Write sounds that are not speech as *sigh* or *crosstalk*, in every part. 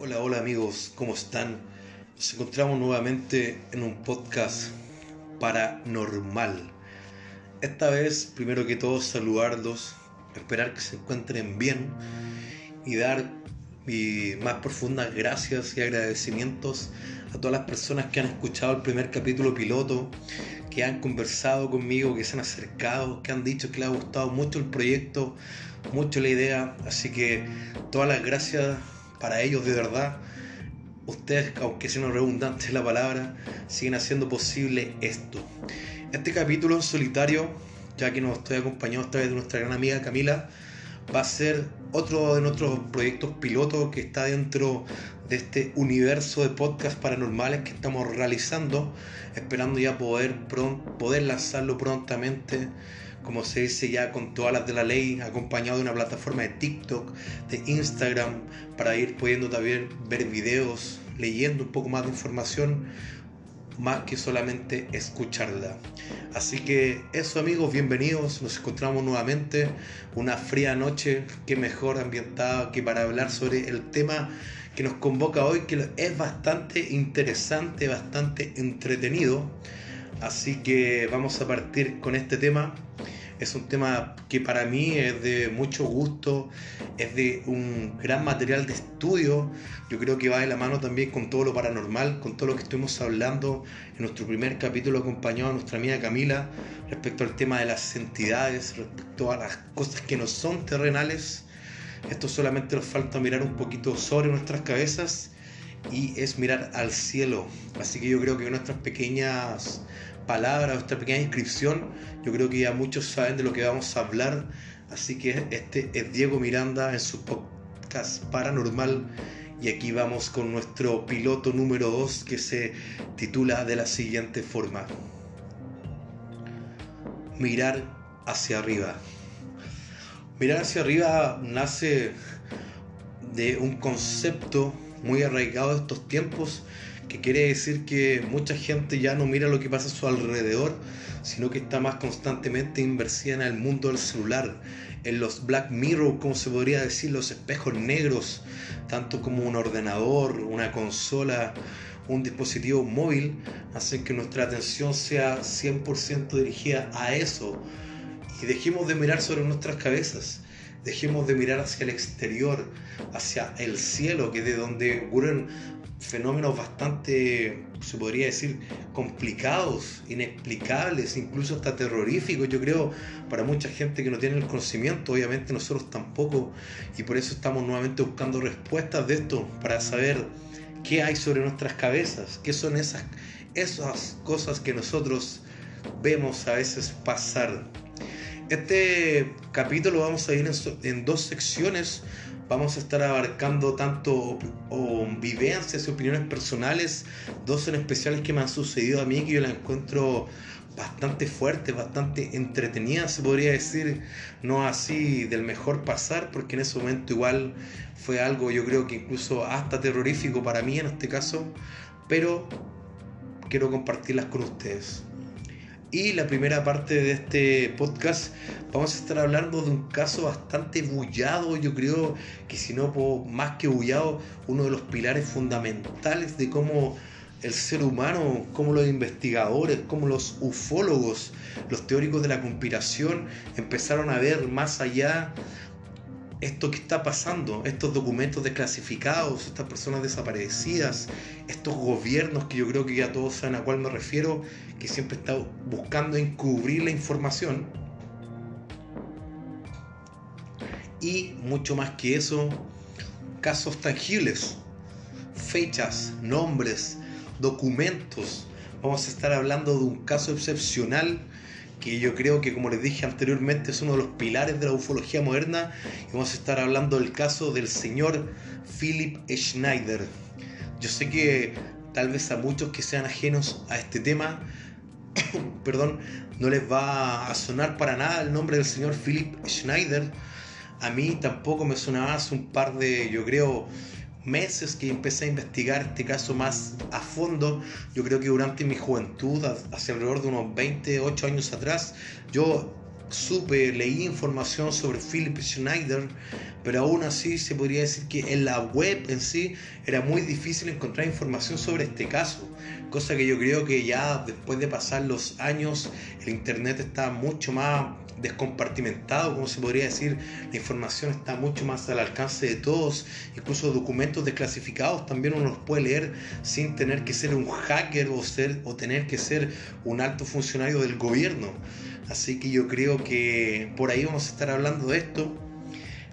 Hola, hola amigos, ¿cómo están? Nos encontramos nuevamente en un podcast paranormal. Esta vez, primero que todo, saludarlos, esperar que se encuentren bien y dar mis más profundas gracias y agradecimientos a todas las personas que han escuchado el primer capítulo piloto, que han conversado conmigo, que se han acercado, que han dicho que les ha gustado mucho el proyecto, mucho la idea. Así que todas las gracias para ellos de verdad. Ustedes, aunque sea redundante la palabra, siguen haciendo posible esto. Este capítulo en solitario, ya que nos estoy acompañado esta vez de nuestra gran amiga Camila, va a ser otro de nuestros proyectos pilotos que está dentro de este universo de podcast paranormales que estamos realizando, esperando ya poder, poder lanzarlo prontamente como se dice ya con todas las de la ley, acompañado de una plataforma de TikTok, de Instagram, para ir pudiendo también ver videos, leyendo un poco más de información, más que solamente escucharla. Así que eso amigos, bienvenidos, nos encontramos nuevamente una fría noche, que mejor ambientada que para hablar sobre el tema que nos convoca hoy, que es bastante interesante, bastante entretenido. Así que vamos a partir con este tema es un tema que para mí es de mucho gusto, es de un gran material de estudio. Yo creo que va de la mano también con todo lo paranormal, con todo lo que estuvimos hablando en nuestro primer capítulo acompañado a nuestra amiga Camila respecto al tema de las entidades, respecto a las cosas que no son terrenales. Esto solamente nos falta mirar un poquito sobre nuestras cabezas y es mirar al cielo. Así que yo creo que nuestras pequeñas palabras, nuestra pequeña inscripción, yo creo que ya muchos saben de lo que vamos a hablar. Así que este es Diego Miranda en su podcast paranormal. Y aquí vamos con nuestro piloto número 2 que se titula de la siguiente forma. Mirar hacia arriba. Mirar hacia arriba nace de un concepto muy arraigado de estos tiempos que quiere decir que mucha gente ya no mira lo que pasa a su alrededor, sino que está más constantemente inversida en el mundo del celular, en los Black Mirror, como se podría decir, los espejos negros, tanto como un ordenador, una consola, un dispositivo móvil, hacen que nuestra atención sea 100% dirigida a eso y dejemos de mirar sobre nuestras cabezas. Dejemos de mirar hacia el exterior, hacia el cielo, que es de donde ocurren fenómenos bastante, se podría decir, complicados, inexplicables, incluso hasta terroríficos, yo creo, para mucha gente que no tiene el conocimiento, obviamente nosotros tampoco, y por eso estamos nuevamente buscando respuestas de esto, para saber qué hay sobre nuestras cabezas, qué son esas, esas cosas que nosotros vemos a veces pasar. Este capítulo vamos a ir en, en dos secciones vamos a estar abarcando tanto vivencias y opiniones personales, dos en especiales que me han sucedido a mí que yo la encuentro bastante fuerte, bastante entretenida, se podría decir, no así del mejor pasar, porque en ese momento igual fue algo yo creo que incluso hasta terrorífico para mí en este caso, pero quiero compartirlas con ustedes. Y la primera parte de este podcast vamos a estar hablando de un caso bastante bullado, yo creo que si no más que bullado, uno de los pilares fundamentales de cómo el ser humano, cómo los investigadores, cómo los ufólogos, los teóricos de la conspiración empezaron a ver más allá esto que está pasando, estos documentos desclasificados, estas personas desaparecidas, estos gobiernos que yo creo que ya todos saben a cuál me refiero, que siempre están buscando encubrir la información. Y mucho más que eso, casos tangibles, fechas, nombres, documentos. Vamos a estar hablando de un caso excepcional que yo creo que como les dije anteriormente es uno de los pilares de la ufología moderna y vamos a estar hablando del caso del señor Philip Schneider. Yo sé que tal vez a muchos que sean ajenos a este tema, *coughs* perdón, no les va a sonar para nada el nombre del señor Philip Schneider. A mí tampoco me sonaba hace un par de, yo creo, meses que empecé a investigar este caso más a fondo. Yo creo que durante mi juventud, hace alrededor de unos 28 años atrás, yo supe, leí información sobre Philip Schneider, pero aún así se podría decir que en la web en sí era muy difícil encontrar información sobre este caso, cosa que yo creo que ya después de pasar los años el internet está mucho más descompartimentado, como se podría decir, la información está mucho más al alcance de todos, incluso documentos desclasificados también uno los puede leer sin tener que ser un hacker o, ser, o tener que ser un alto funcionario del gobierno. Así que yo creo que por ahí vamos a estar hablando de esto.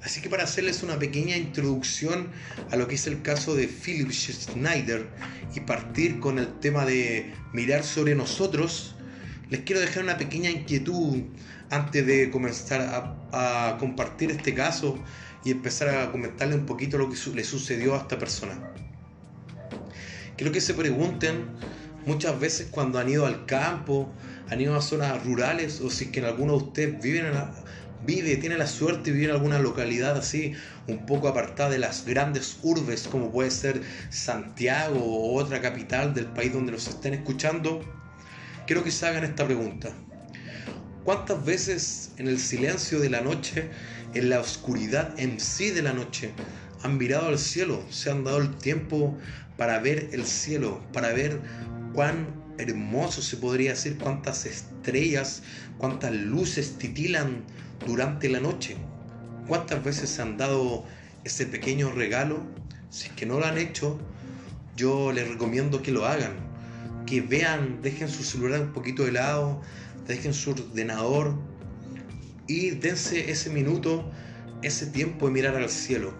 Así que para hacerles una pequeña introducción a lo que es el caso de Philip Schneider y partir con el tema de mirar sobre nosotros, les quiero dejar una pequeña inquietud antes de comenzar a, compartir este caso y empezar a comentarle un poquito lo que le sucedió a esta persona. Quiero que se pregunten muchas veces cuando han ido al campo, han ido a zonas rurales o si es que en alguno de ustedes vive, tiene la suerte de vivir en alguna localidad así, un poco apartada de las grandes urbes como puede ser Santiago o otra capital del país donde los estén escuchando, quiero que se hagan esta pregunta. ¿Cuántas veces en el silencio de la noche, en la oscuridad en sí de la noche, han mirado al cielo, se han dado el tiempo para ver el cielo, para ver cuán hermoso se podría decir, cuántas estrellas, cuántas luces titilan durante la noche? ¿Cuántas veces se han dado ese pequeño regalo? Si es que no lo han hecho, yo les recomiendo que lo hagan, que vean, dejen su celular un poquito de lado, dejen su ordenador y dense ese minuto, ese tiempo de mirar al cielo,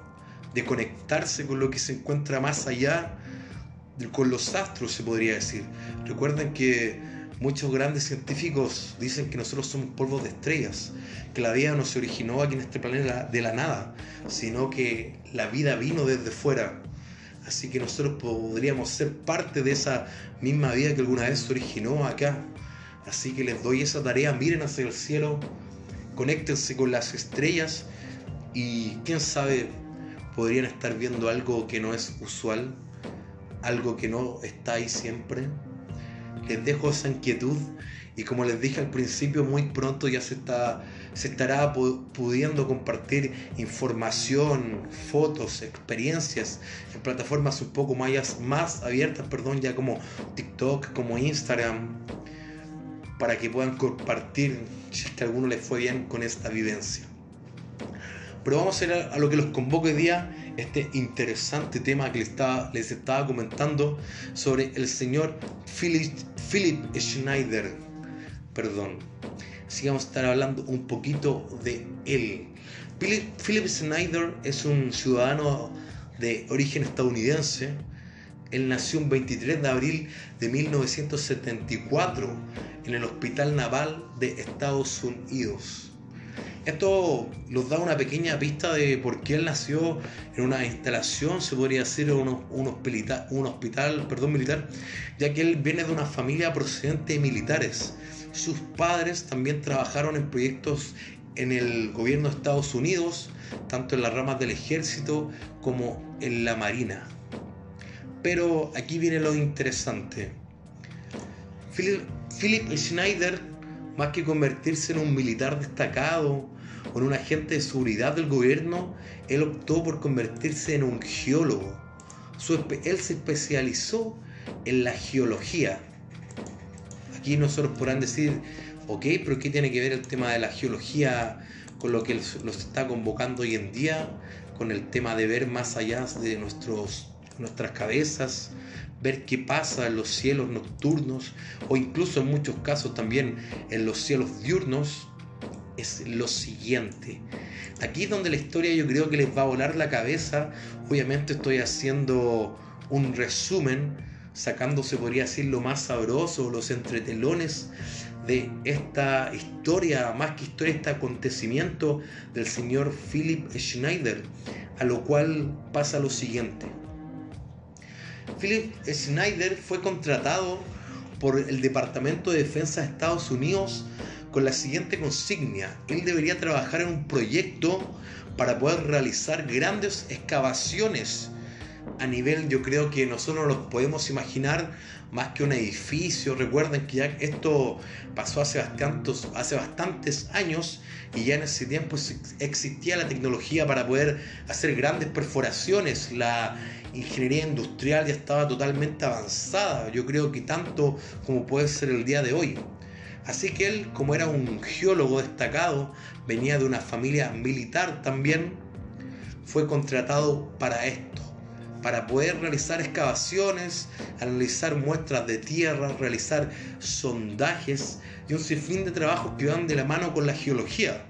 de conectarse con lo que se encuentra más allá, con los astros se podría decir. Recuerden que muchos grandes científicos dicen que nosotros somos polvos de estrellas, que la vida no se originó aquí en este planeta de la nada, sino que la vida vino desde fuera. Así que nosotros podríamos ser parte de esa misma vida que alguna vez se originó acá. Así que les doy esa tarea, miren hacia el cielo, conéctense con las estrellas y quién sabe, podrían estar viendo algo que no es usual, algo que no está ahí siempre. Les dejo esa inquietud y como les dije al principio, muy pronto ya se, está, se estará pudiendo compartir información, fotos, experiencias en plataformas un poco más, más abiertas, perdón, ya como TikTok, como Instagram, para que puedan compartir si es que a alguno les fue bien con esta vivencia. Pero vamos a ir a, lo que los convoco hoy día, este interesante tema que les estaba, les estaba comentando sobre el señor Philip, Philip Schneider. Perdón. Así vamos a estar hablando un poquito de él. Philip, Schneider es un ciudadano de origen estadounidense él nació un 23 de abril de 1974 en el Hospital Naval de Estados Unidos. Esto nos da una pequeña pista de por qué él nació en una instalación, se podría decir, un, hospital, un hospital perdón, militar, ya que él viene de una familia procedente de militares. Sus padres también trabajaron en proyectos en el gobierno de Estados Unidos, tanto en las ramas del ejército como en la marina. Pero aquí viene lo interesante. Philip, Schneider, más que convertirse en un militar destacado en un agente de seguridad del gobierno, él optó por convertirse en un geólogo. él se especializó en la geología. Aquí nosotros podrán decir, ok, pero ¿qué tiene que ver el tema de la geología con lo que nos está convocando hoy en día? Con el tema de ver más allá de nuestros nuestras cabezas, ver qué pasa en los cielos nocturnos o incluso en muchos casos también en los cielos diurnos, es lo siguiente. Aquí es donde la historia yo creo que les va a volar la cabeza. Obviamente estoy haciendo un resumen, sacándose, podría decir, lo más sabroso, los entretelones de esta historia, más que historia, este acontecimiento del señor Philip Schneider, a lo cual pasa lo siguiente. Philip Schneider fue contratado por el Departamento de Defensa de Estados Unidos con la siguiente consigna. Él debería trabajar en un proyecto para poder realizar grandes excavaciones a nivel, yo creo que nosotros nos podemos imaginar más que un edificio. Recuerden que esto pasó hace bastantes, hace bastantes años y ya en ese tiempo existía la tecnología para poder hacer grandes perforaciones. La ingeniería industrial ya estaba totalmente avanzada, yo creo que tanto como puede ser el día de hoy. Así que él, como era un geólogo destacado, venía de una familia militar también, fue contratado para esto, para poder realizar excavaciones, analizar muestras de tierra, realizar sondajes y un sinfín de trabajos que van de la mano con la geología.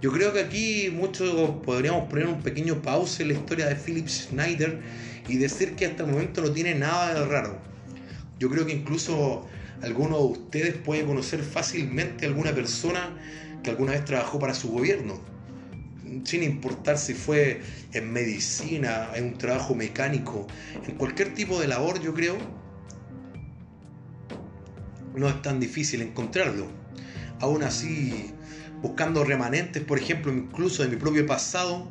Yo creo que aquí muchos podríamos poner un pequeño pausa en la historia de Philip Schneider y decir que hasta el momento no tiene nada de raro. Yo creo que incluso alguno de ustedes puede conocer fácilmente a alguna persona que alguna vez trabajó para su gobierno, sin importar si fue en medicina, en un trabajo mecánico, en cualquier tipo de labor, yo creo, no es tan difícil encontrarlo. Aún así, buscando remanentes, por ejemplo, incluso de mi propio pasado,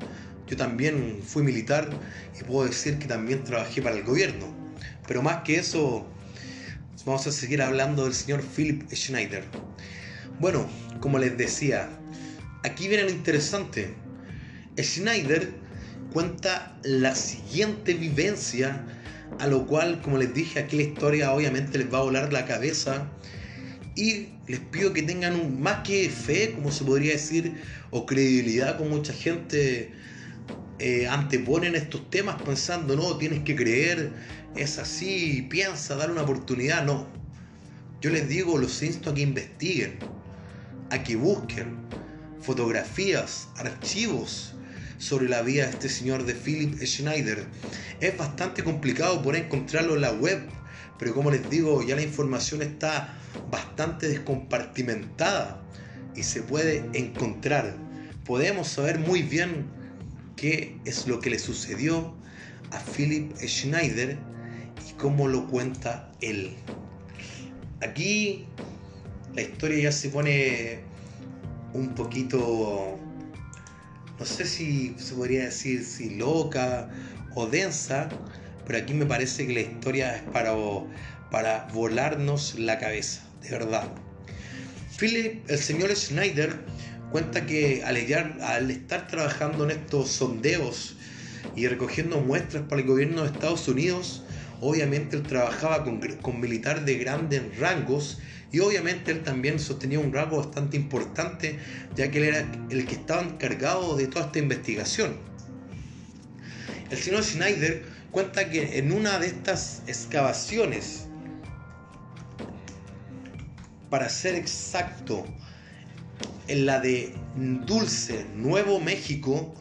yo también fui militar y puedo decir que también trabajé para el gobierno. Pero más que eso, vamos a seguir hablando del señor Philip Schneider. Bueno, como les decía, aquí viene lo interesante. Schneider cuenta la siguiente vivencia, a lo cual, como les dije, aquí la historia obviamente les va a volar la cabeza. Y les pido que tengan más que fe, como se podría decir, o credibilidad, como mucha gente eh, anteponen estos temas pensando, no, tienes que creer, es así, piensa, dar una oportunidad. No. Yo les digo, los insto a que investiguen, a que busquen fotografías, archivos sobre la vida de este señor de Philip Schneider. Es bastante complicado por encontrarlo en la web, pero como les digo, ya la información está bastante descompartimentada y se puede encontrar. Podemos saber muy bien qué es lo que le sucedió a Philip Schneider cómo lo cuenta él. Aquí la historia ya se pone un poquito, no sé si se podría decir si loca o densa, pero aquí me parece que la historia es para, para volarnos la cabeza, de verdad. Philip, el señor Schneider, cuenta que al, al estar trabajando en estos sondeos y recogiendo muestras para el gobierno de Estados Unidos, obviamente él trabajaba con, con militares de grandes rangos y obviamente él también sostenía un rango bastante importante ya que él era el que estaba encargado de toda esta investigación. El señor Schneider cuenta que en una de estas excavaciones, para ser exacto, en la de Dulce, Nuevo México,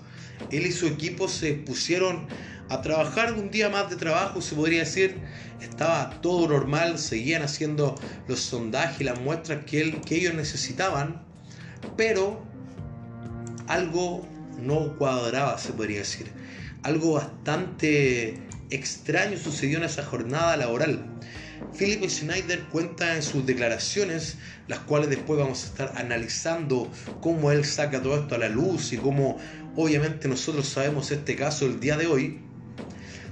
él y su equipo se pusieron a trabajar un día más de trabajo, se podría decir. Estaba todo normal, seguían haciendo los sondajes y las muestras que, que ellos necesitaban, pero algo no cuadraba, se podría decir. Algo bastante extraño sucedió en esa jornada laboral. Philip Schneider cuenta en sus declaraciones, las cuales después vamos a estar analizando cómo él saca todo esto a la luz y cómo obviamente nosotros sabemos este caso el día de hoy.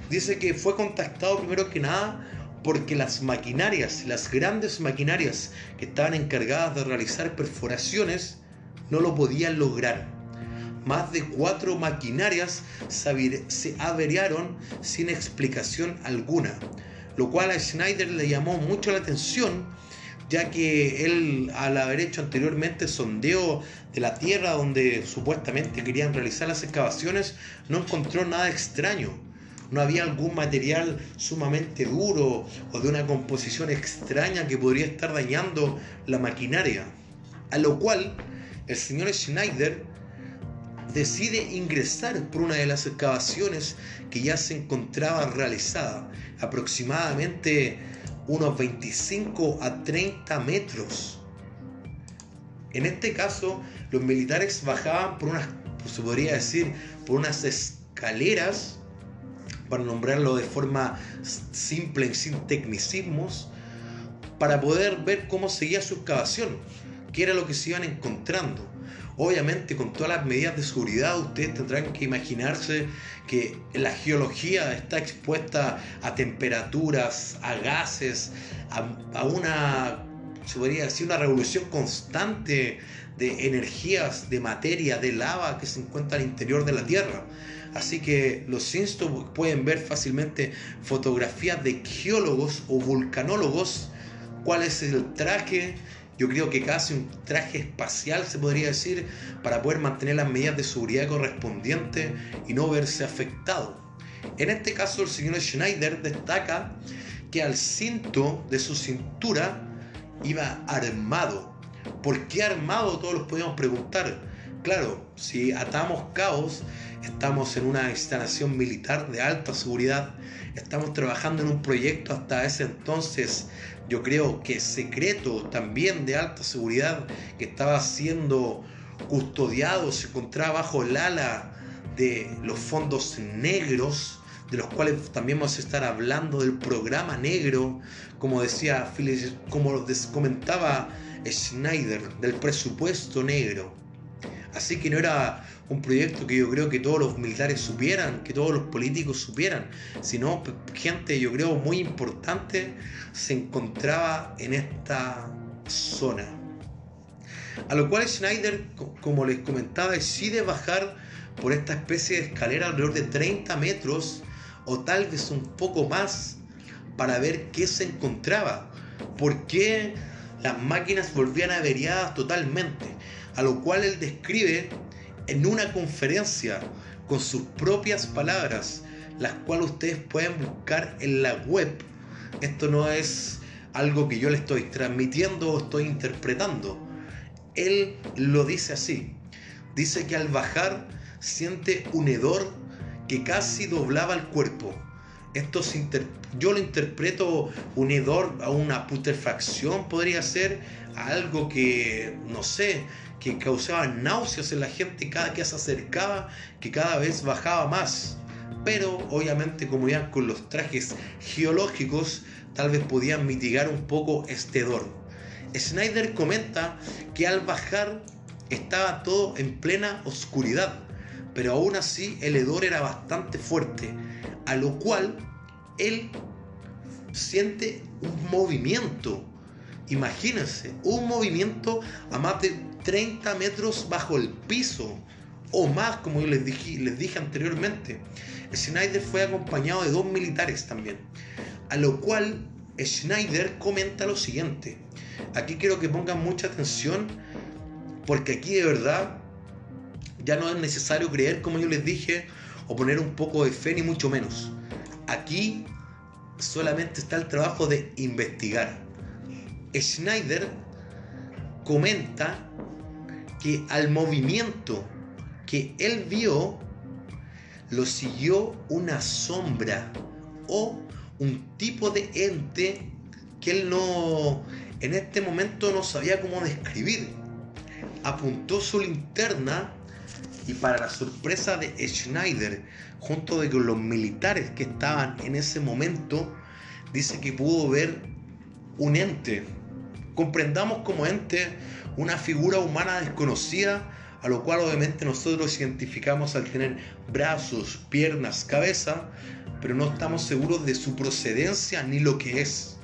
Dice que fue contactado primero que nada porque las maquinarias, las grandes maquinarias que estaban encargadas de realizar perforaciones, no lo podían lograr. Más de cuatro maquinarias se averiaron sin explicación alguna lo cual a Schneider le llamó mucho la atención, ya que él al haber hecho anteriormente sondeo de la tierra donde supuestamente querían realizar las excavaciones, no encontró nada extraño. No había algún material sumamente duro o de una composición extraña que podría estar dañando la maquinaria. A lo cual el señor Schneider decide ingresar por una de las excavaciones que ya se encontraba realizada, aproximadamente unos 25 a 30 metros. En este caso, los militares bajaban por unas, se podría decir, por unas escaleras, para nombrarlo de forma simple y sin tecnicismos, para poder ver cómo seguía su excavación, qué era lo que se iban encontrando Obviamente con todas las medidas de seguridad ustedes tendrán que imaginarse que la geología está expuesta a temperaturas, a gases, a, una, se podría decir, una revolución constante de energías, de materia, de lava que se encuentra al interior de la Tierra. Así que los instos pueden ver fácilmente fotografías de geólogos o vulcanólogos, cuál es el traje yo creo que casi un traje espacial se podría decir para poder mantener las medidas de seguridad correspondientes y no verse afectado. En este caso el señor Schneider destaca que al cinto de su cintura iba armado. ¿Por qué armado? Todos los podemos preguntar. Claro, si atamos caos, estamos en una instalación militar de alta seguridad, estamos trabajando en un proyecto hasta ese entonces yo creo que secreto también de alta seguridad que estaba siendo custodiado, se encontraba bajo el ala de los fondos negros, de los cuales también vamos a estar hablando del programa negro, como decía como comentaba Schneider, del presupuesto negro. Así que no era un proyecto que yo creo que todos los militares supieran, que todos los políticos supieran, sino gente, yo creo, muy importante se encontraba en esta zona. A lo cual Schneider, como les comentaba, decide bajar por esta especie de escalera alrededor de 30 metros o tal vez un poco más para ver qué se encontraba, por qué las máquinas volvían averiadas totalmente, a lo cual él describe en una conferencia con sus propias palabras, las cuales ustedes pueden buscar en la web. Esto no es algo que yo le estoy transmitiendo o estoy interpretando. Él lo dice así. Dice que al bajar siente un hedor que casi doblaba el cuerpo. Esto yo lo interpreto un hedor a una putrefacción, podría ser algo que, no sé, que causaba náuseas en la gente cada que se acercaba, que cada vez bajaba más. Pero obviamente como ya con los trajes geológicos, tal vez podían mitigar un poco este hedor. Snyder comenta que al bajar estaba todo en plena oscuridad, pero aún así el hedor era bastante fuerte, a lo cual él siente un movimiento. Imagínense, un movimiento a más de 30 metros bajo el piso o más, como yo les dije, les dije anteriormente. Schneider fue acompañado de dos militares también, a lo cual Schneider comenta lo siguiente. Aquí quiero que pongan mucha atención porque aquí de verdad ya no es necesario creer, como yo les dije, o poner un poco de fe ni mucho menos. Aquí solamente está el trabajo de investigar. Schneider comenta que al movimiento que él vio lo siguió una sombra o un tipo de ente que él no en este momento no sabía cómo describir. Apuntó su linterna y para la sorpresa de Schneider, junto con los militares que estaban en ese momento, dice que pudo ver un ente. Comprendamos como ente una figura humana desconocida, a lo cual obviamente nosotros identificamos al tener brazos, piernas, cabeza, pero no estamos seguros de su procedencia ni lo que es.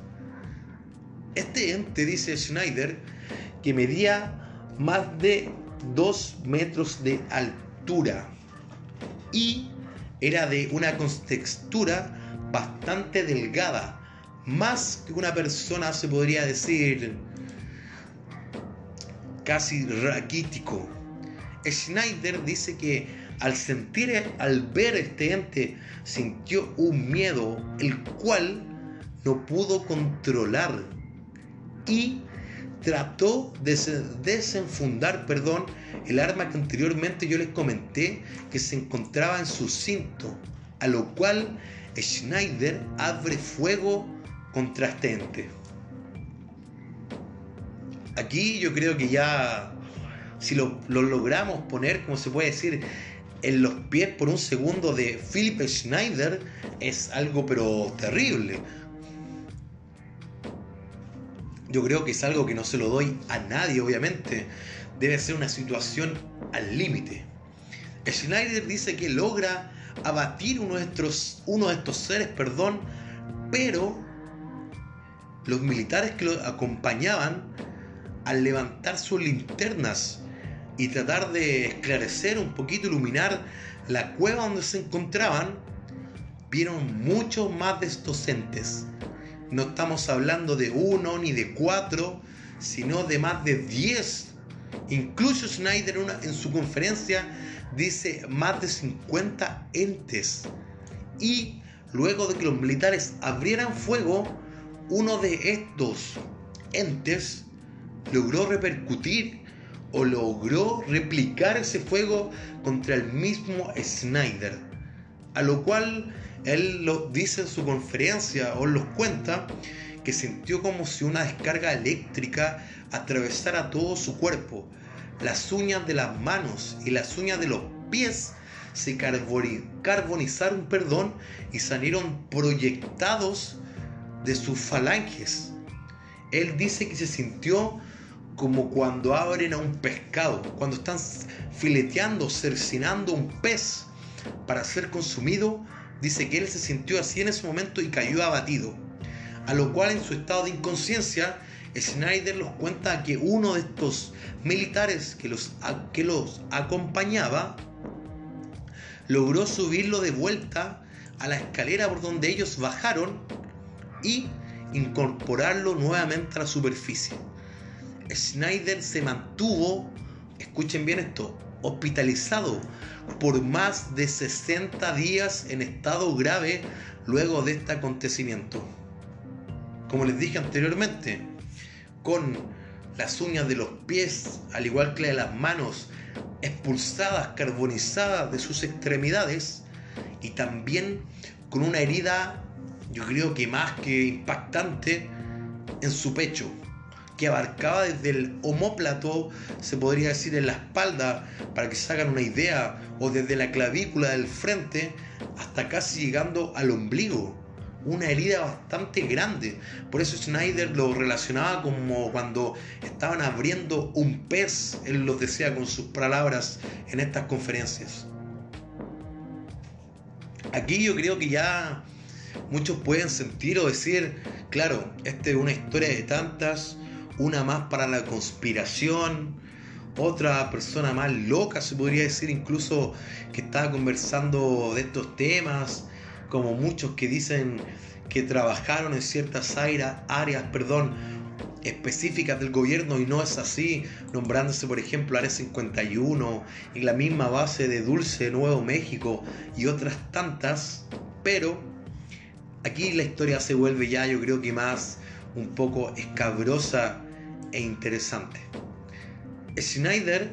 Este ente, dice Schneider, que medía más de 2 metros de altura y era de una contextura bastante delgada, más que una persona se podría decir casi raquítico. Schneider dice que al sentir, al ver este ente, sintió un miedo el cual no pudo controlar y trató de desenfundar, perdón, el arma que anteriormente yo les comenté que se encontraba en su cinto, a lo cual Schneider abre fuego contra este. Aquí yo creo que ya, si lo, logramos poner, como se puede decir, en los pies por un segundo de Philip Schneider, es algo pero terrible. Yo creo que es algo que no se lo doy a nadie, obviamente. debe ser una situación al límite. Schneider dice que logra abatir uno de estos, seres, perdón, pero los militares que lo acompañaban al levantar sus linternas y tratar de esclarecer un poquito, iluminar la cueva donde se encontraban, vieron muchos más de. No estamos hablando de uno ni de cuatro, sino de más de diez. Incluso Schneider en su conferencia dice más de 50 entes. Y luego de que los militares abrieran fuego, uno de estos entes logró repercutir o logró replicar ese fuego contra el mismo Snyder. A lo cual él lo dice en su conferencia o los cuenta que sintió como si una descarga eléctrica atravesara todo su cuerpo. Las uñas de las manos y las uñas de los pies se carbonizaron perdón, y salieron proyectados de sus falanges. Él dice que se sintió como cuando abren a un pescado, cuando están fileteando, cercinando un pez para ser consumido, dice que él se sintió así en ese momento y cayó abatido. A lo cual en su estado de inconsciencia, Schneider los cuenta que uno de estos militares que los, que los acompañaba logró subirlo de vuelta a la escalera por donde ellos bajaron y incorporarlo nuevamente a la superficie. Schneider se mantuvo, escuchen bien esto, hospitalizado por más de 60 días en estado grave luego de este acontecimiento. Como les dije anteriormente, con las uñas de los pies, al igual que de las manos, expulsadas, carbonizadas de sus extremidades, y también con una herida, yo creo que más que impactante, en su pecho que abarcaba desde el homóplato, se podría decir en la espalda, para que se hagan una idea, o desde la clavícula del frente hasta casi llegando al ombligo. Una herida bastante grande. Por eso Schneider lo relacionaba como cuando estaban abriendo un pez, él lo decía con sus palabras en estas conferencias. Aquí yo creo que ya muchos pueden sentir o decir, claro, esta es una historia de tantas, una más para la conspiración, otra persona más loca, se podría decir incluso que estaba conversando de estos temas, como muchos que dicen que trabajaron en ciertas áreas, perdón, específicas del gobierno y no es así, nombrándose por ejemplo Área 51 y la misma base de Dulce Nuevo México y otras tantas, pero aquí la historia se vuelve ya yo creo que más un poco escabrosa e interesante. Schneider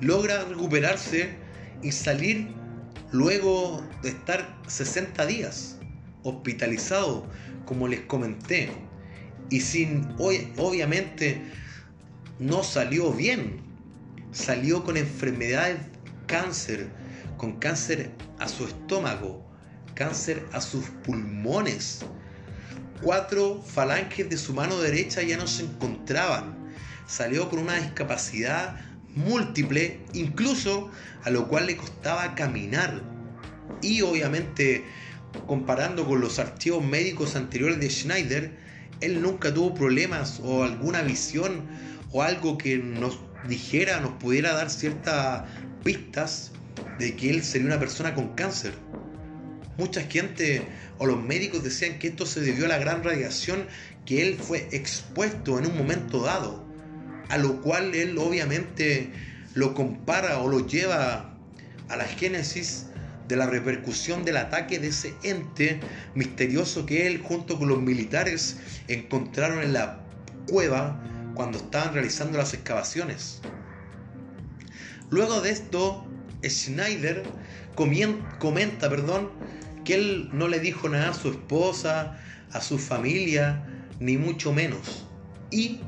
logra recuperarse y salir luego de estar 60 días hospitalizado, como les comenté, y sin obviamente no salió bien, salió con enfermedades, cáncer, con cáncer a su estómago, cáncer a sus pulmones, cuatro falanges de su mano derecha ya no se encontraban. Salió con una discapacidad múltiple, incluso a lo cual le costaba caminar. Y obviamente, comparando con los archivos médicos anteriores de Schneider, él nunca tuvo problemas o alguna visión o algo que nos dijera, nos pudiera dar ciertas pistas de que él sería una persona con cáncer. Mucha gente o los médicos decían que esto se debió a la gran radiación que él fue expuesto en un momento dado, a lo cual él obviamente lo compara o lo lleva a la génesis de la repercusión del ataque de ese ente misterioso que él junto con los militares encontraron en la cueva cuando estaban realizando las excavaciones. Luego de esto, Schneider comenta, perdón, que él no le dijo nada a su esposa, a su familia, ni mucho menos. Y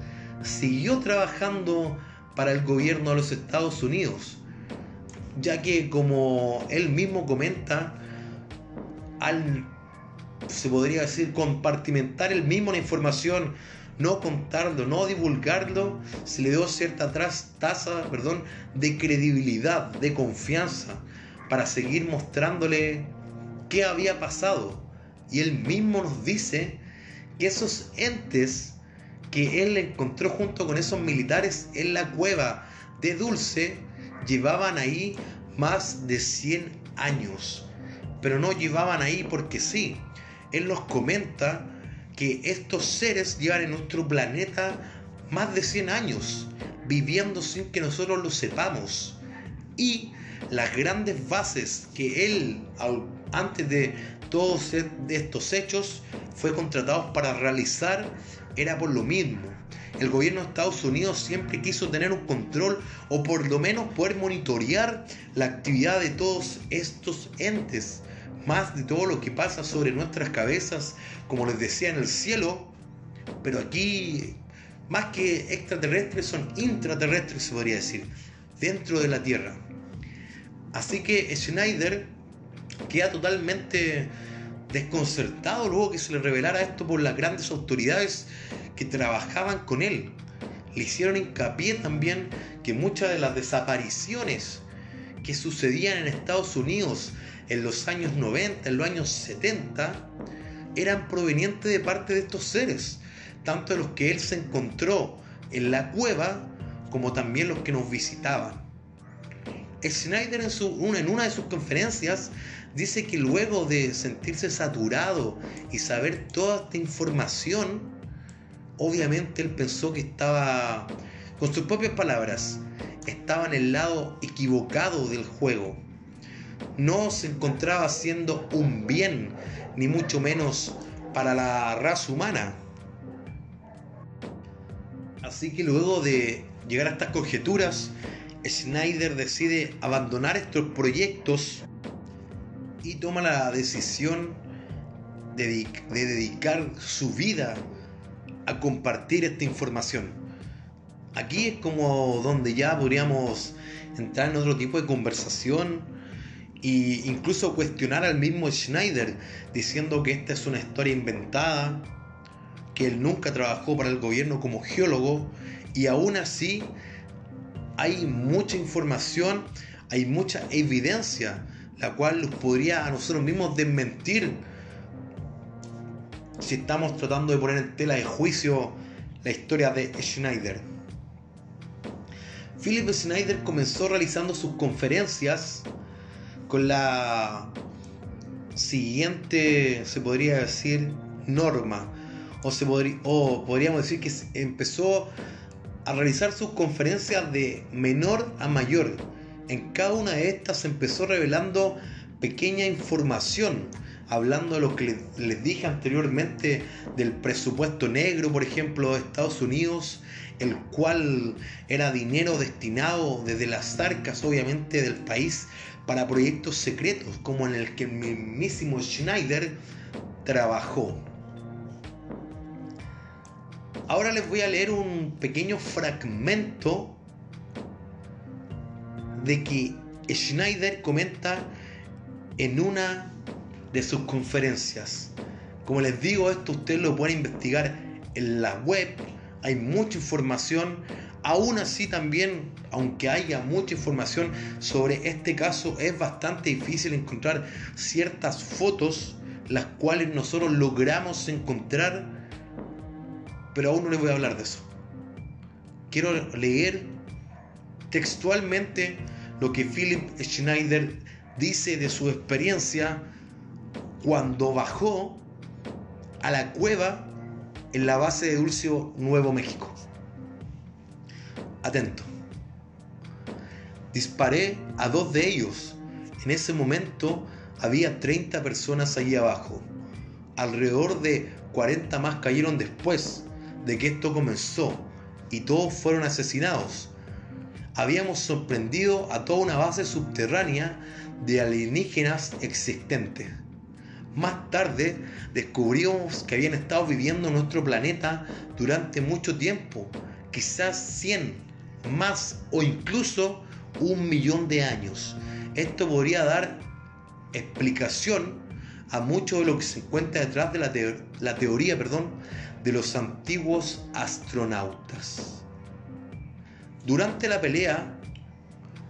siguió trabajando para el gobierno de los Estados Unidos, ya que como él mismo comenta, al, se podría decir, compartimentar el mismo la información no contarlo, no divulgarlo, se le dio cierta tasa perdón, de credibilidad, de confianza, para seguir mostrándole qué había pasado. Y él mismo nos dice que esos entes que él encontró junto con esos militares en la cueva de Dulce llevaban ahí más de 100 años. Pero no llevaban ahí porque sí. Él nos comenta que estos seres llevan en nuestro planeta más de 100 años, viviendo sin que nosotros lo sepamos. Y las grandes bases que él, antes de todos estos hechos, fue contratado para realizar, era por lo mismo. El gobierno de Estados Unidos siempre quiso tener un control o por lo menos poder monitorear la actividad de todos estos entes más de todo lo que pasa sobre nuestras cabezas, como les decía, en el cielo, pero aquí más que extraterrestres son intraterrestres, se podría decir, dentro de la Tierra. Así que Schneider queda totalmente desconcertado luego que se le revelara esto por las grandes autoridades que trabajaban con él. Le hicieron hincapié también que muchas de las desapariciones que sucedían en Estados Unidos en los años 90, en los años 70, eran provenientes de parte de estos seres, tanto de los que él se encontró en la cueva como también los que nos visitaban. Schneider en, su, en una de sus conferencias dice que luego de sentirse saturado y saber toda esta información, obviamente él pensó que estaba, con sus propias palabras, estaba en el lado equivocado del juego no se encontraba haciendo un bien, ni mucho menos para la raza humana. Así que luego de llegar a estas conjeturas, Schneider decide abandonar estos proyectos y toma la decisión de, de, dedicar su vida a compartir esta información. Aquí es como donde ya podríamos entrar en otro tipo de conversación e incluso cuestionar al mismo Schneider diciendo que esta es una historia inventada, que él nunca trabajó para el gobierno como geólogo y aún así hay mucha información, hay mucha evidencia, la cual nos podría a nosotros mismos desmentir si estamos tratando de poner en tela de juicio la historia de Schneider. Philip Schneider comenzó realizando sus conferencias con la siguiente, se podría decir, norma. O, se o podríamos decir que empezó a realizar sus conferencias de menor a mayor. En cada una de estas empezó revelando pequeña información, hablando de lo que les dije anteriormente del presupuesto negro, por ejemplo, de Estados Unidos, el cual era dinero destinado desde las arcas, obviamente, del país para proyectos secretos como en el que el mismísimo Schneider trabajó. Ahora les voy a leer un pequeño fragmento de que Schneider comenta en una de sus conferencias. Como les digo, esto ustedes lo pueden investigar en la web. Hay mucha información. Aún así también, aunque haya mucha información sobre este caso, es bastante difícil encontrar ciertas fotos las cuales nosotros logramos encontrar, pero aún no les voy a hablar de eso. Quiero leer textualmente lo que Philip Schneider dice de su experiencia cuando bajó a la cueva en la base de Dulcio, Nuevo México. Atento. Disparé a dos de ellos. En ese momento había 30 personas allí abajo. Alrededor de 40 más cayeron después de que esto comenzó y todos fueron asesinados. Habíamos sorprendido a toda una base subterránea de alienígenas existentes. Más tarde descubrimos que habían estado viviendo en nuestro planeta durante mucho tiempo, quizás 100 más o incluso un millón de años. Esto podría dar explicación a mucho de lo que se encuentra detrás de la, la teoría perdón, de los antiguos astronautas. Durante la pelea,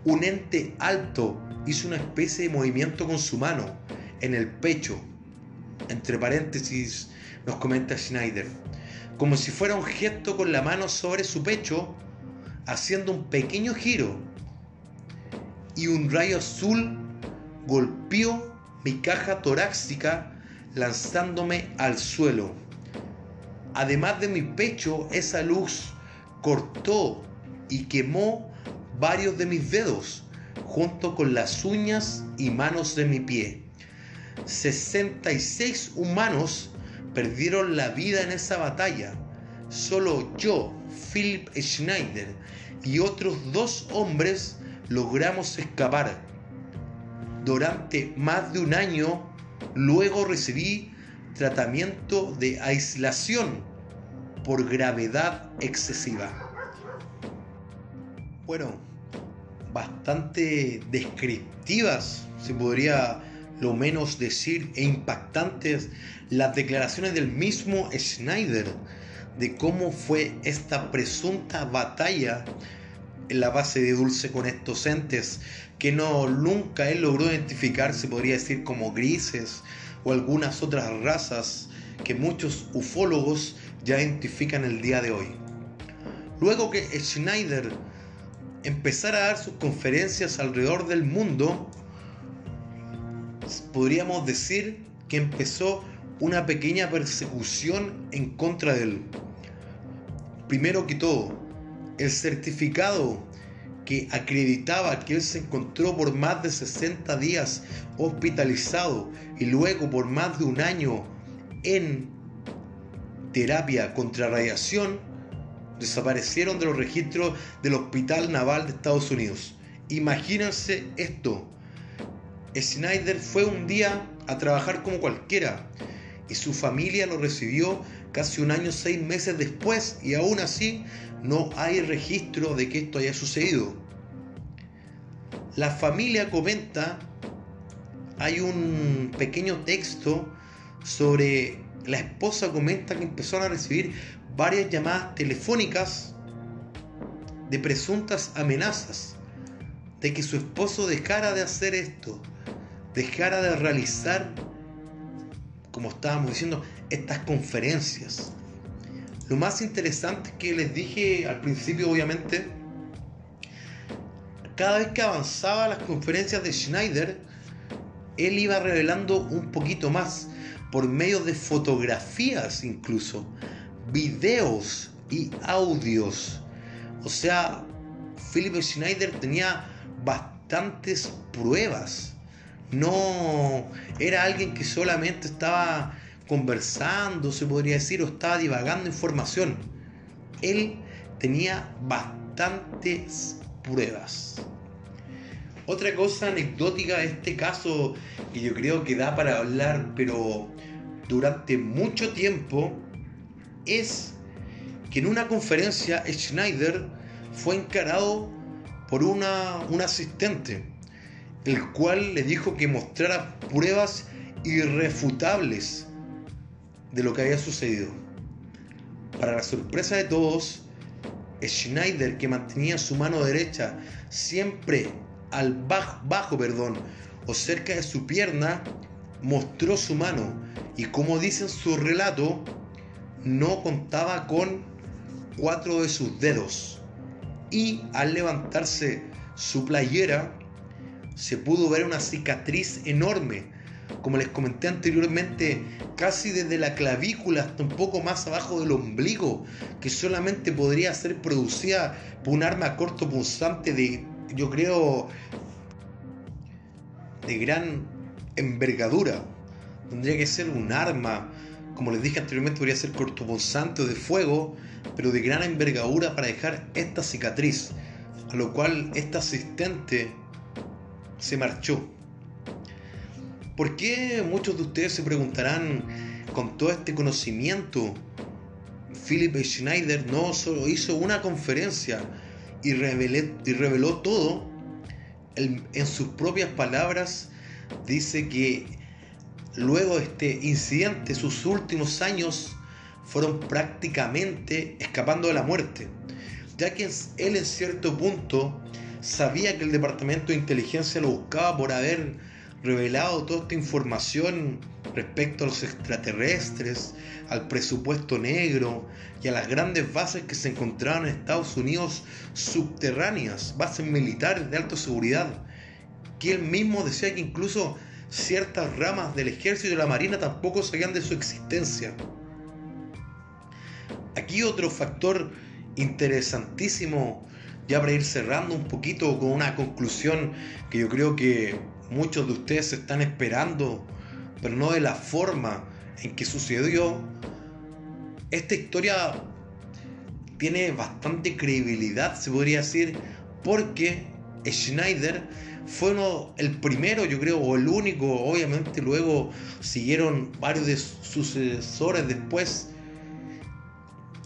un ente alto hizo una especie de movimiento con su mano en el pecho. Entre paréntesis nos comenta Schneider. Como si fuera un gesto con la mano sobre su pecho, haciendo un pequeño giro. Y un rayo azul golpeó mi caja torácica lanzándome al suelo. Además de mi pecho, esa luz cortó y quemó varios de mis dedos, junto con las uñas y manos de mi pie. 66 humanos perdieron la vida en esa batalla. Solo yo, Philip Schneider y otros dos hombres logramos escapar. Durante más de un año, luego recibí tratamiento de aislación por gravedad excesiva. Bueno, bastante descriptivas, se podría lo menos decir, e impactantes las declaraciones del mismo Schneider de cómo fue esta presunta batalla en la base de Dulce con estos entes que no nunca él logró identificar, se podría decir como grises o algunas otras razas que muchos ufólogos ya identifican el día de hoy. Luego que Schneider empezar a dar sus conferencias alrededor del mundo, podríamos decir que empezó una pequeña persecución en contra de él. Primero que todo, el certificado que acreditaba que él se encontró por más de 60 días hospitalizado y luego por más de un año en terapia contra radiación, desaparecieron de los registros del Hospital Naval de Estados Unidos. Imagínense esto. Snyder fue un día a trabajar como cualquiera y su familia lo recibió casi un año, seis meses después y aún así no hay registro de que esto haya sucedido. La familia comenta, hay un pequeño texto sobre la esposa comenta que empezaron a recibir varias llamadas telefónicas de presuntas amenazas de que su esposo dejara de hacer esto, dejara de realizar, como estábamos diciendo, estas conferencias. Lo más interesante que les dije al principio, obviamente, cada vez que avanzaba las conferencias de Schneider, él iba revelando un poquito más, por medio de fotografías incluso, videos y audios. O sea, Philip Schneider tenía bastantes pruebas. No era alguien que solamente estaba conversando, se podría decir, o estaba divagando información. Él tenía bastantes pruebas. Otra cosa anecdótica de este caso, que yo creo que da para hablar, pero durante mucho tiempo, es que en una conferencia Schneider fue encarado por una, un asistente, el cual le dijo que mostrara pruebas irrefutables de lo que había sucedido. Para la sorpresa de todos, Schneider, que mantenía su mano derecha siempre al bajo, bajo perdón, o cerca de su pierna, mostró su mano y como dice en su relato, no contaba con cuatro de sus dedos. Y al levantarse su playera, se pudo ver una cicatriz enorme, como les comenté anteriormente, casi desde la clavícula hasta un poco más abajo del ombligo, que solamente podría ser producida por un arma corto punzante de, yo creo, de gran envergadura. Tendría que ser un arma como les dije anteriormente, podría ser cortopunzante o de fuego, pero de gran envergadura para dejar esta cicatriz, a lo cual esta asistente se marchó. ¿Por qué muchos de ustedes se preguntarán con todo este conocimiento? Philip Schneider no solo hizo una conferencia y reveló todo, en sus propias palabras dice que luego de este incidente, sus últimos años fueron prácticamente escapando de la muerte, ya que él en cierto punto sabía que el Departamento de Inteligencia lo buscaba por haber revelado toda esta información respecto a los extraterrestres, al presupuesto negro y a las grandes bases que se encontraban en Estados Unidos subterráneas, bases militares de alta seguridad, que él mismo decía que incluso ciertas ramas del ejército y la marina tampoco sabían de su existencia. Aquí otro factor interesantísimo, ya para ir cerrando un poquito con una conclusión que yo creo que muchos de ustedes están esperando, pero no de la forma en que sucedió. Esta historia tiene bastante credibilidad, se podría decir, porque Schneider fue uno, el primero, yo creo, o el único, obviamente luego siguieron varios de sus sucesores después,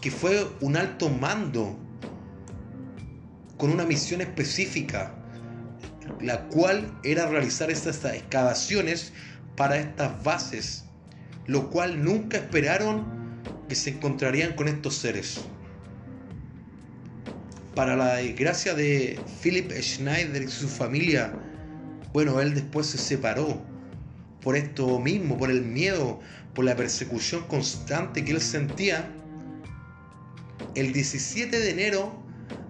que fue un alto mando con una misión específica, la cual era realizar estas excavaciones para estas bases, lo cual nunca esperaron que se encontrarían con estos seres. Para la desgracia de Philip Schneider y su familia, bueno, él después se separó por esto mismo, por el miedo, por la persecución constante que él sentía. El 17 de enero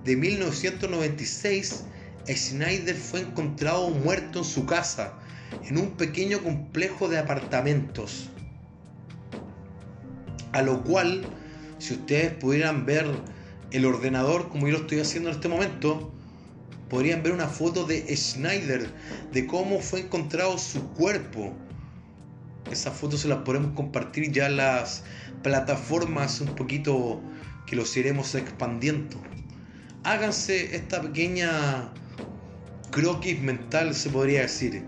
de 1996, Schneider fue encontrado muerto en su casa, en un pequeño complejo de apartamentos. A lo cual, si ustedes pudieran ver el ordenador, como yo lo estoy haciendo en este momento, podrían ver una foto de Schneider, de cómo fue encontrado su cuerpo. Esas fotos se las podemos compartir ya en las plataformas un poquito que los iremos expandiendo. Háganse esta pequeña croquis mental, se podría decir.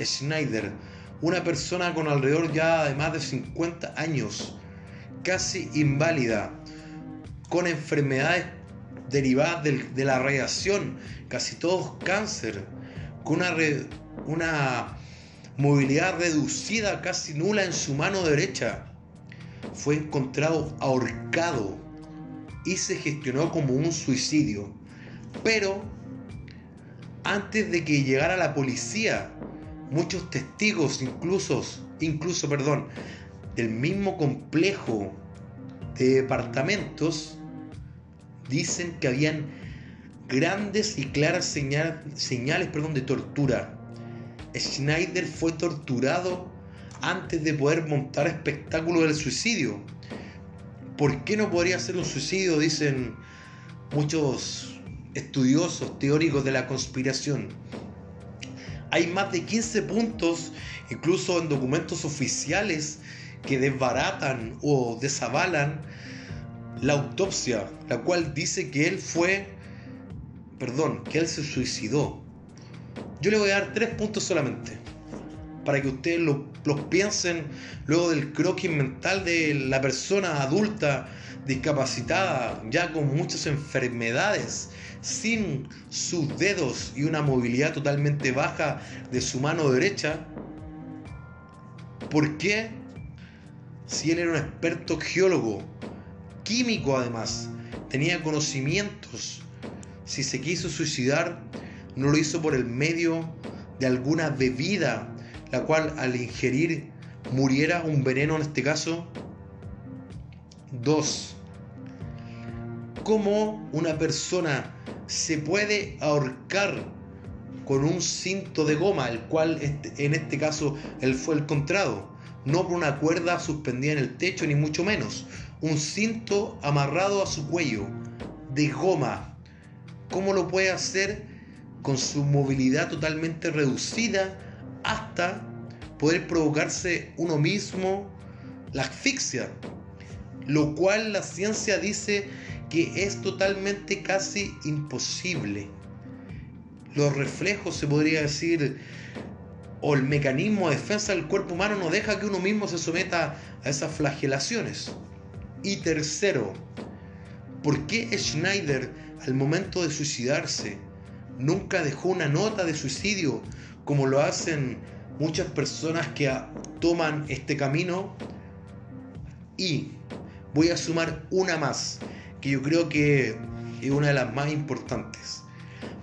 Schneider, una persona con alrededor ya de más de 50 años, casi inválida, con enfermedades derivadas de, la radiación, casi todos cáncer, con una, una movilidad reducida, casi nula en su mano derecha. Fue encontrado ahorcado y se gestionó como un suicidio. Pero antes de que llegara la policía, muchos testigos, incluso, incluso, perdón, del mismo complejo de departamentos, dicen que habían grandes y claras señales perdón, de tortura. Schneider fue torturado antes de poder montar espectáculo del suicidio. ¿Por qué no podría ser un suicidio? Dicen muchos estudiosos, teóricos de la conspiración. Hay más de 15 puntos, incluso en documentos oficiales, que desbaratan o desavalan la autopsia, la cual dice que él fue, perdón, que él se suicidó. Yo le voy a dar tres puntos solamente, para que ustedes los piensen luego del croquis mental de la persona adulta, discapacitada, ya con muchas enfermedades, sin sus dedos y una movilidad totalmente baja de su mano derecha. ¿Por qué? Si él era un experto geólogo, químico además, tenía conocimientos. Si se quiso suicidar, no lo hizo por el medio de alguna bebida, la cual al ingerir muriera un veneno en este caso. Dos, ¿cómo una persona se puede ahorcar con un cinto de goma, el cual este, en este caso él fue encontrado? No por una cuerda suspendida en el techo, ni mucho menos, un cinto amarrado a su cuello de goma. ¿Cómo lo puede hacer con su movilidad totalmente reducida hasta poder provocarse uno mismo la asfixia? Lo cual la ciencia dice que es totalmente casi imposible. Los reflejos, se podría decir, o el mecanismo de defensa del cuerpo humano no deja que uno mismo se someta a esas flagelaciones. Y tercero, ¿por qué Schneider al momento de suicidarse nunca dejó una nota de suicidio como lo hacen muchas personas que toman este camino y voy a sumar una más, que yo creo que es una de las más importantes.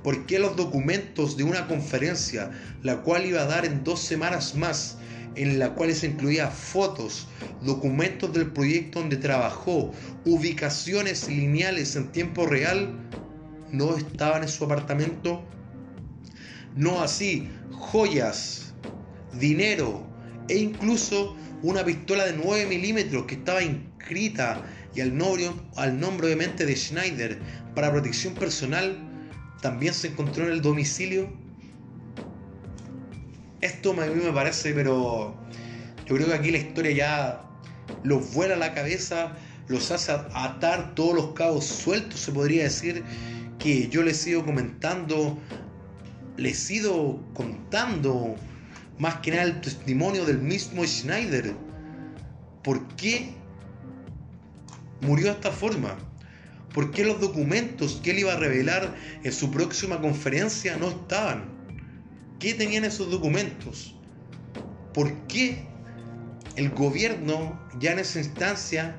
¿Por qué los documentos de una conferencia, la cual iba a dar en dos semanas más, en la cual se incluía fotos, documentos del proyecto donde trabajó, ubicaciones lineales en tiempo real, no estaban en su apartamento? No así, joyas, dinero e incluso una pistola de 9 milímetros que estaba inscrita y al nombre, al nombre obviamente de Schneider para protección personal también se encontró en el domicilio. Esto a mí me parece, pero yo creo que aquí la historia ya los vuela la cabeza, los hace atar todos los cabos sueltos, se podría decir, que yo les sigo comentando, les ido contando más que nada el testimonio del mismo Schneider. ¿Por qué murió de esta forma? ¿Por qué los documentos que él iba a revelar en su próxima conferencia no estaban? ¿Qué tenían esos documentos? ¿Por qué el gobierno ya en esa instancia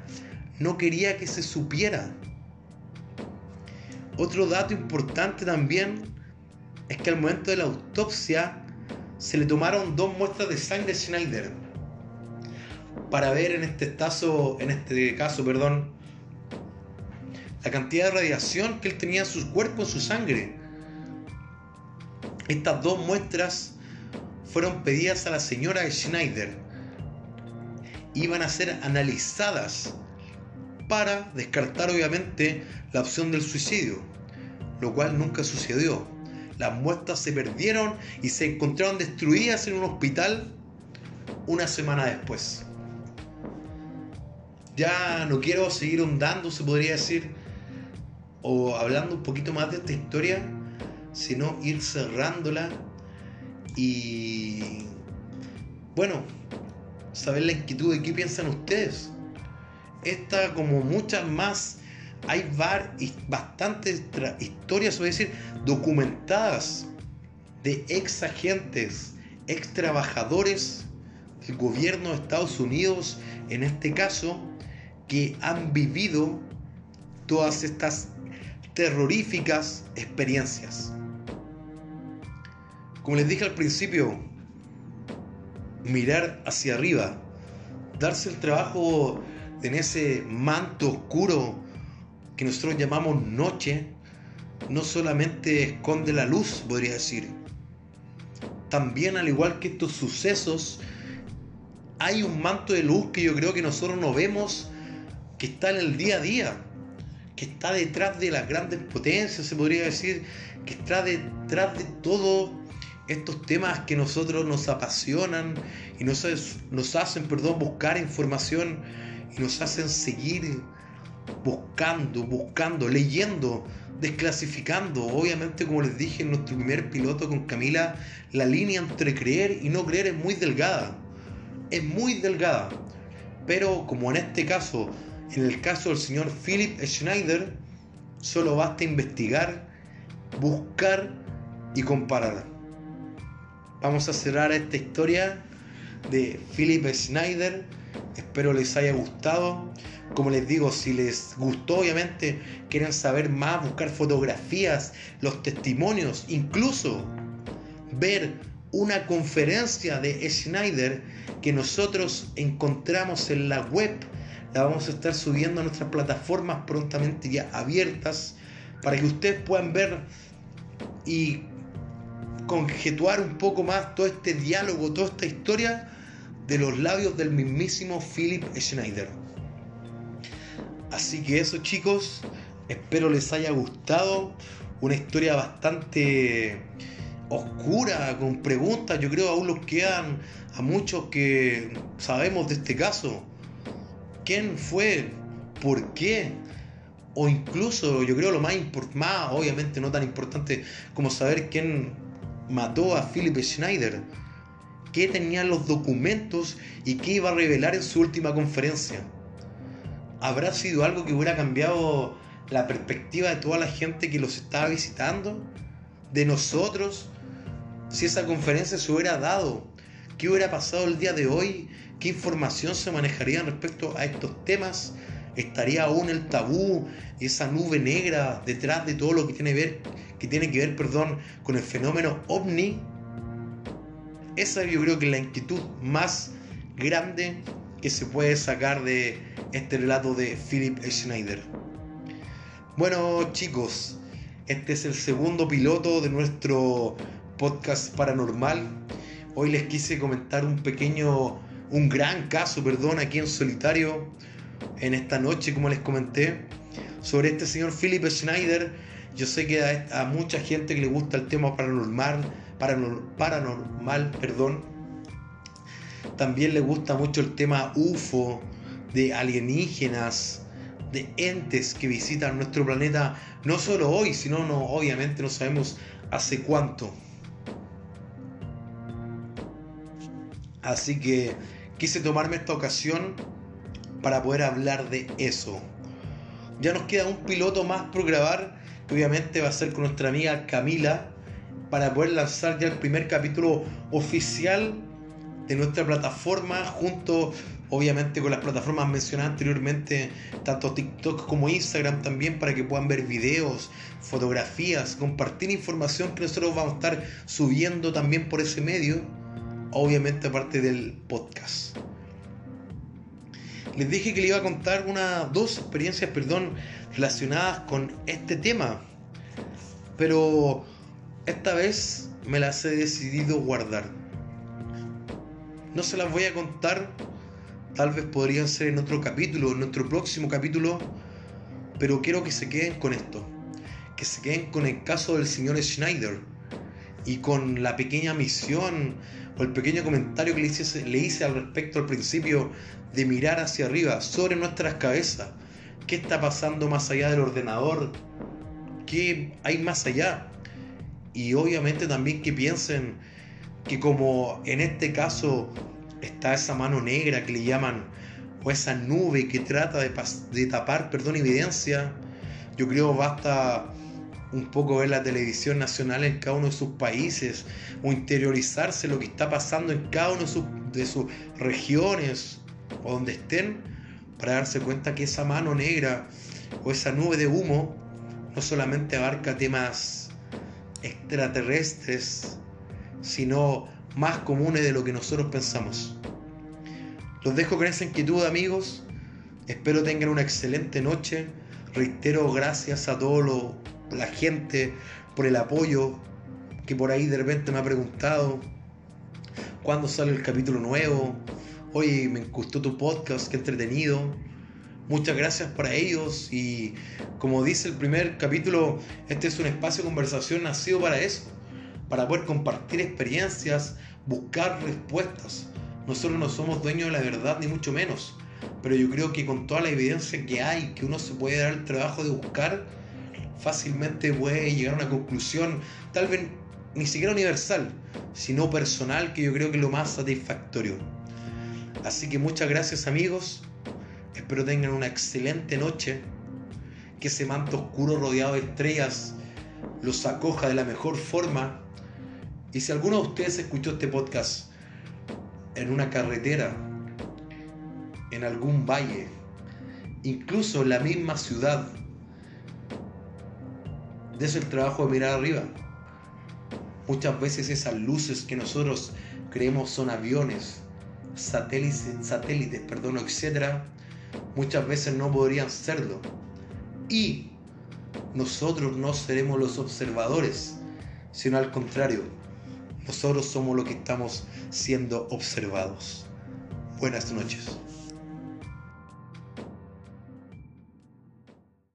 no quería que se supiera? Otro dato importante también es que al momento de la autopsia se le tomaron dos muestras de sangre de Schneider para ver en este caso, en este caso, perdón, la cantidad de radiación que él tenía en su cuerpo, en su sangre. Estas dos muestras fueron pedidas a la señora Schneider. Iban a ser analizadas para descartar obviamente la opción del suicidio, lo cual nunca sucedió. Las muestras se perdieron y se encontraron destruidas en un hospital una semana después. Ya no quiero seguir ondando, se podría decir, o hablando un poquito más de esta historia, sino ir cerrándola y, bueno, saber la inquietud de qué piensan ustedes. Esta, como muchas más, hay bastantes historias, o decir, documentadas de ex agentes, ex trabajadores del gobierno de Estados Unidos, en este caso, que han vivido todas estas terroríficas experiencias. Como les dije al principio, mirar hacia arriba, darse el trabajo en ese manto oscuro que nosotros llamamos noche, no solamente esconde la luz, podría decir. También al igual que estos sucesos, hay un manto de luz que yo creo que nosotros no vemos, que está en el día a día que está detrás de las grandes potencias, se podría decir, que está detrás de todos estos temas que nosotros nos apasionan y nos, hacen perdón, buscar información y nos hacen seguir buscando, buscando, leyendo, desclasificando. Obviamente, como les dije en nuestro primer piloto con Camila, la línea entre creer y no creer es muy delgada. Es muy delgada. Pero como en este caso en el caso del señor Philip Schneider, solo basta investigar, buscar y comparar. Vamos a cerrar esta historia de Philip Schneider. Espero les haya gustado. Como les digo, si les gustó, obviamente, quieren saber más, buscar fotografías, los testimonios, incluso ver una conferencia de Schneider que nosotros encontramos en la web la vamos a estar subiendo a nuestras plataformas prontamente ya abiertas para que ustedes puedan ver y conjetuar un poco más todo este diálogo, toda esta historia de los labios del mismísimo Philip Schneider. Así que eso chicos, espero les haya gustado. Una historia bastante oscura, con preguntas. Yo creo aún los quedan a muchos que sabemos de este caso quién fue, por qué, o incluso yo creo lo más importante, obviamente no tan importante como saber quién mató a Philip Schneider, qué tenían los documentos y qué iba a revelar en su última conferencia. ¿Habrá sido algo que hubiera cambiado la perspectiva de toda la gente que los estaba visitando? ¿De nosotros? Si esa conferencia se hubiera dado qué hubiera pasado el día de hoy, qué información se manejaría respecto a estos temas, estaría aún el tabú y esa nube negra detrás de todo lo que tiene, ver, que, tiene que ver perdón, con el fenómeno ovni. Esa yo creo que es la inquietud más grande que se puede sacar de este relato de Philip Schneider. Bueno chicos, este es el segundo piloto de nuestro podcast paranormal. Hoy les quise comentar un pequeño, un gran caso, perdón, aquí en solitario, en esta noche, como les comenté, sobre este señor Philip Schneider. Yo sé que a, mucha gente que le gusta el tema paranormal, paranormal, perdón, también le gusta mucho el tema UFO, de alienígenas, de entes que visitan nuestro planeta, no solo hoy, sino no, obviamente no sabemos hace cuánto. Así que quise tomarme esta ocasión para poder hablar de eso. Ya nos queda un piloto más por grabar, obviamente va a ser con nuestra amiga Camila, para poder lanzar ya el primer capítulo oficial de nuestra plataforma, junto obviamente con las plataformas mencionadas anteriormente, tanto TikTok como Instagram también, para que puedan ver videos, fotografías, compartir información que nosotros vamos a estar subiendo también por ese medio obviamente aparte del podcast. Les dije que le iba a contar una, dos experiencias, perdón, relacionadas con este tema, pero esta vez me las he decidido guardar. No se las voy a contar, tal vez podrían ser en otro capítulo, en nuestro próximo capítulo, pero quiero que se queden con esto, que se queden con el caso del señor Schneider y con la pequeña misión o el pequeño comentario que le hice, le hice al respecto al principio de mirar hacia arriba, sobre nuestras cabezas. ¿Qué está pasando más allá del ordenador? ¿Qué hay más allá? Y obviamente también que piensen que como en este caso está esa mano negra que le llaman, o esa nube que trata de, de tapar, perdón, evidencia, yo creo basta un poco ver la televisión nacional en cada uno de sus países o interiorizarse lo que está pasando en cada una de sus, regiones o donde estén para darse cuenta que esa mano negra o esa nube de humo no solamente abarca temas extraterrestres, sino más comunes de lo que nosotros pensamos. Los dejo con esa inquietud amigos, espero tengan una excelente noche, reitero gracias a los la gente, por el apoyo, que por ahí de repente me ha preguntado cuándo sale el capítulo nuevo. Oye, me gustó tu podcast, qué entretenido. Muchas gracias para ellos y como dice el primer capítulo, este es un espacio de conversación nacido para eso, para poder compartir experiencias, buscar respuestas. Nosotros no somos dueños de la verdad ni mucho menos, pero yo creo que con toda la evidencia que hay, que uno se puede dar el trabajo de buscar, fácilmente puede llegar a una conclusión, tal vez ni siquiera universal, sino personal, que yo creo que es lo más satisfactorio. Así que muchas gracias amigos, espero tengan una excelente noche, que ese manto oscuro rodeado de estrellas los acoja de la mejor forma. Y si alguno de ustedes escuchó este podcast en una carretera, en algún valle, incluso en la misma ciudad, de eso el trabajo de mirar arriba. Muchas veces esas luces que nosotros creemos son aviones, satélites, satélites perdón, etc., muchas veces no podrían serlo. Y nosotros no seremos los observadores, sino al contrario, nosotros somos los que estamos siendo observados. Buenas noches.